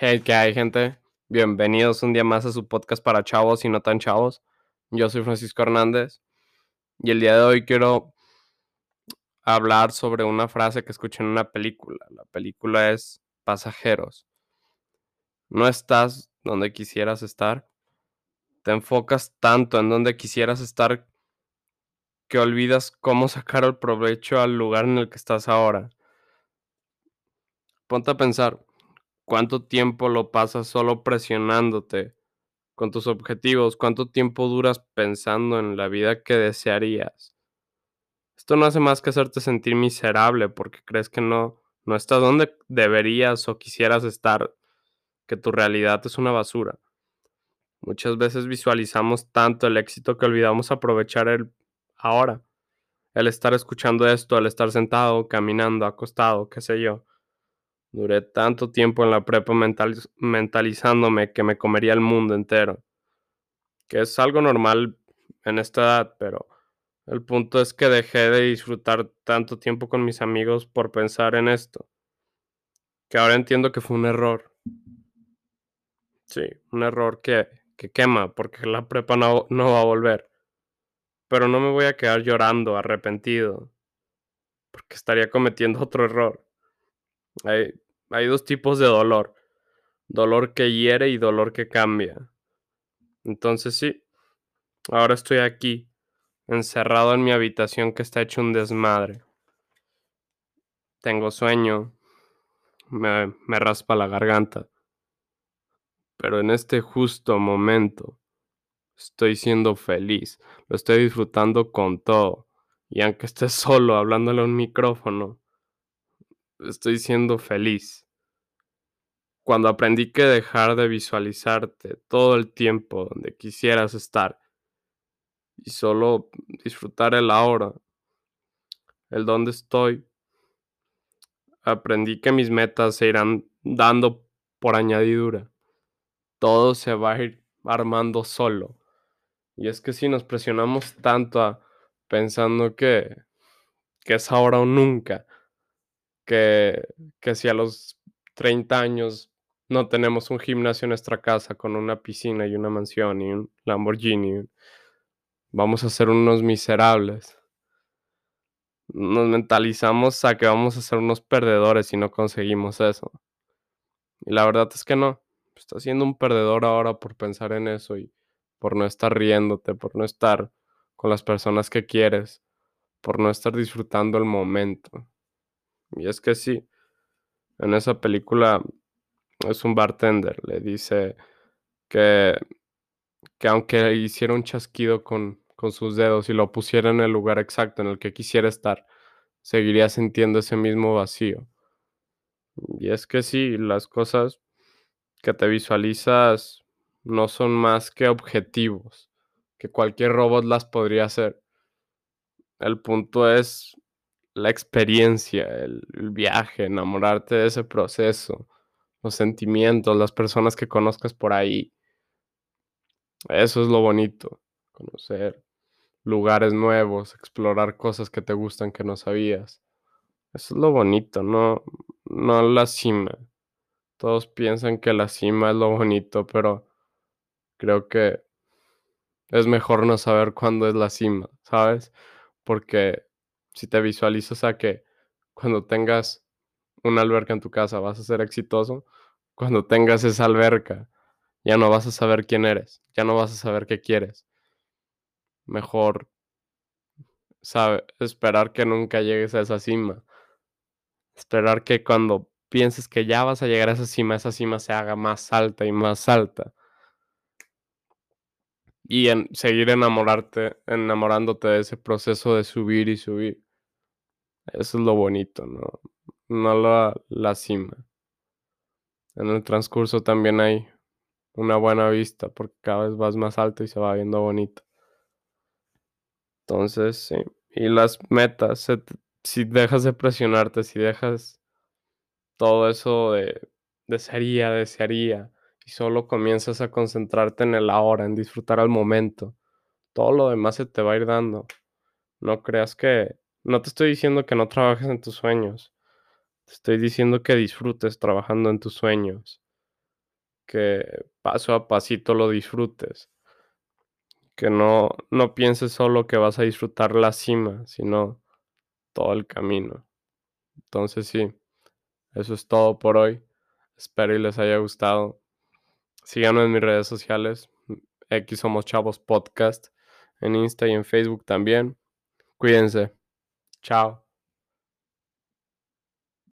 Hey, ¿qué hay, gente? Bienvenidos un día más a su podcast para chavos y no tan chavos. Yo soy Francisco Hernández y el día de hoy quiero hablar sobre una frase que escuché en una película. La película es Pasajeros. No estás donde quisieras estar. Te enfocas tanto en donde quisieras estar que olvidas cómo sacar el provecho al lugar en el que estás ahora. Ponte a pensar, ¿cuánto tiempo lo pasas solo presionándote con tus objetivos? ¿Cuánto tiempo duras pensando en la vida que desearías? Esto no hace más que hacerte sentir miserable porque crees que no, no estás donde deberías o quisieras estar, que tu realidad es una basura. Muchas veces visualizamos tanto el éxito que olvidamos aprovechar el ahora. El estar escuchando esto, el estar sentado, caminando, acostado, qué sé yo. Duré tanto tiempo en la prepa mentaliz mentalizándome que me comería el mundo entero. Que es algo normal en esta edad, pero el punto es que dejé de disfrutar tanto tiempo con mis amigos por pensar en esto. Que ahora entiendo que fue un error. Sí, un error que, que quema, porque la prepa no, no va a volver. Pero no me voy a quedar llorando, arrepentido, porque estaría cometiendo otro error. Hay dos tipos de dolor. Dolor que hiere y dolor que cambia. Entonces sí, ahora estoy aquí, encerrado en mi habitación que está hecho un desmadre. Tengo sueño, me, raspa la garganta. Pero en este justo momento estoy siendo feliz, lo estoy disfrutando con todo. Y aunque esté solo hablándole a un micrófono, estoy siendo feliz. Cuando aprendí que dejar de visualizarte todo el tiempo donde quisieras estar y solo disfrutar el ahora, el donde estoy, aprendí que mis metas se irán dando por añadidura. Todo se va a ir armando solo. Y es que si nos presionamos tanto a, pensando que, que es ahora o nunca, que, que si a los 30 años no tenemos un gimnasio en nuestra casa con una piscina y una mansión y un Lamborghini, vamos a ser unos miserables. Nos mentalizamos a que vamos a ser unos perdedores si no conseguimos eso. Y la verdad es que no. Estás siendo un perdedor ahora por pensar en eso y por no estar riéndote, por no estar con las personas que quieres, por no estar disfrutando el momento. Y es que sí, en esa película es un bartender, le dice que, que aunque hiciera un chasquido con, con sus dedos y lo pusiera en el lugar exacto en el que quisiera estar, seguiría sintiendo ese mismo vacío. Y es que sí, las cosas que te visualizas no son más que objetivos, que cualquier robot las podría hacer. El punto es la experiencia, el, el, viaje, enamorarte de ese proceso, los sentimientos, las personas que conozcas por ahí. Eso es lo bonito, conocer lugares nuevos, explorar cosas que te gustan que no sabías. Eso es lo bonito, no, no la cima. Todos piensan que la cima es lo bonito, pero creo que es mejor no saber cuándo es la cima, ¿sabes? Porque si te visualizas a que cuando tengas una alberca en tu casa vas a ser exitoso, cuando tengas esa alberca ya no vas a saber quién eres, ya no vas a saber qué quieres. Mejor sabe, esperar que nunca llegues a esa cima. Esperar que cuando pienses que ya vas a llegar a esa cima, esa cima se haga más alta y más alta y en seguir enamorarte, enamorándote de ese proceso de subir y subir. Eso es lo bonito, ¿no? No la, la cima. En el transcurso también hay una buena vista porque cada vez vas más alto y se va viendo bonito. Entonces, sí. Y las metas, si dejas de presionarte, si dejas todo eso de desearía, desearía, y solo comienzas a concentrarte en el ahora, en disfrutar al momento, todo lo demás se te va a ir dando. No creas que... No te estoy diciendo que no trabajes en tus sueños. Te estoy diciendo que disfrutes trabajando en tus sueños. que paso a pasito lo disfrutes. Que no, no pienses solo que vas a disfrutar la cima, sino todo el camino. Entonces sí, eso es todo por hoy. Espero y les haya gustado. Síganos en mis redes sociales. X Somos Chavos Podcast. En Insta y en Facebook también. Cuídense. Tchau.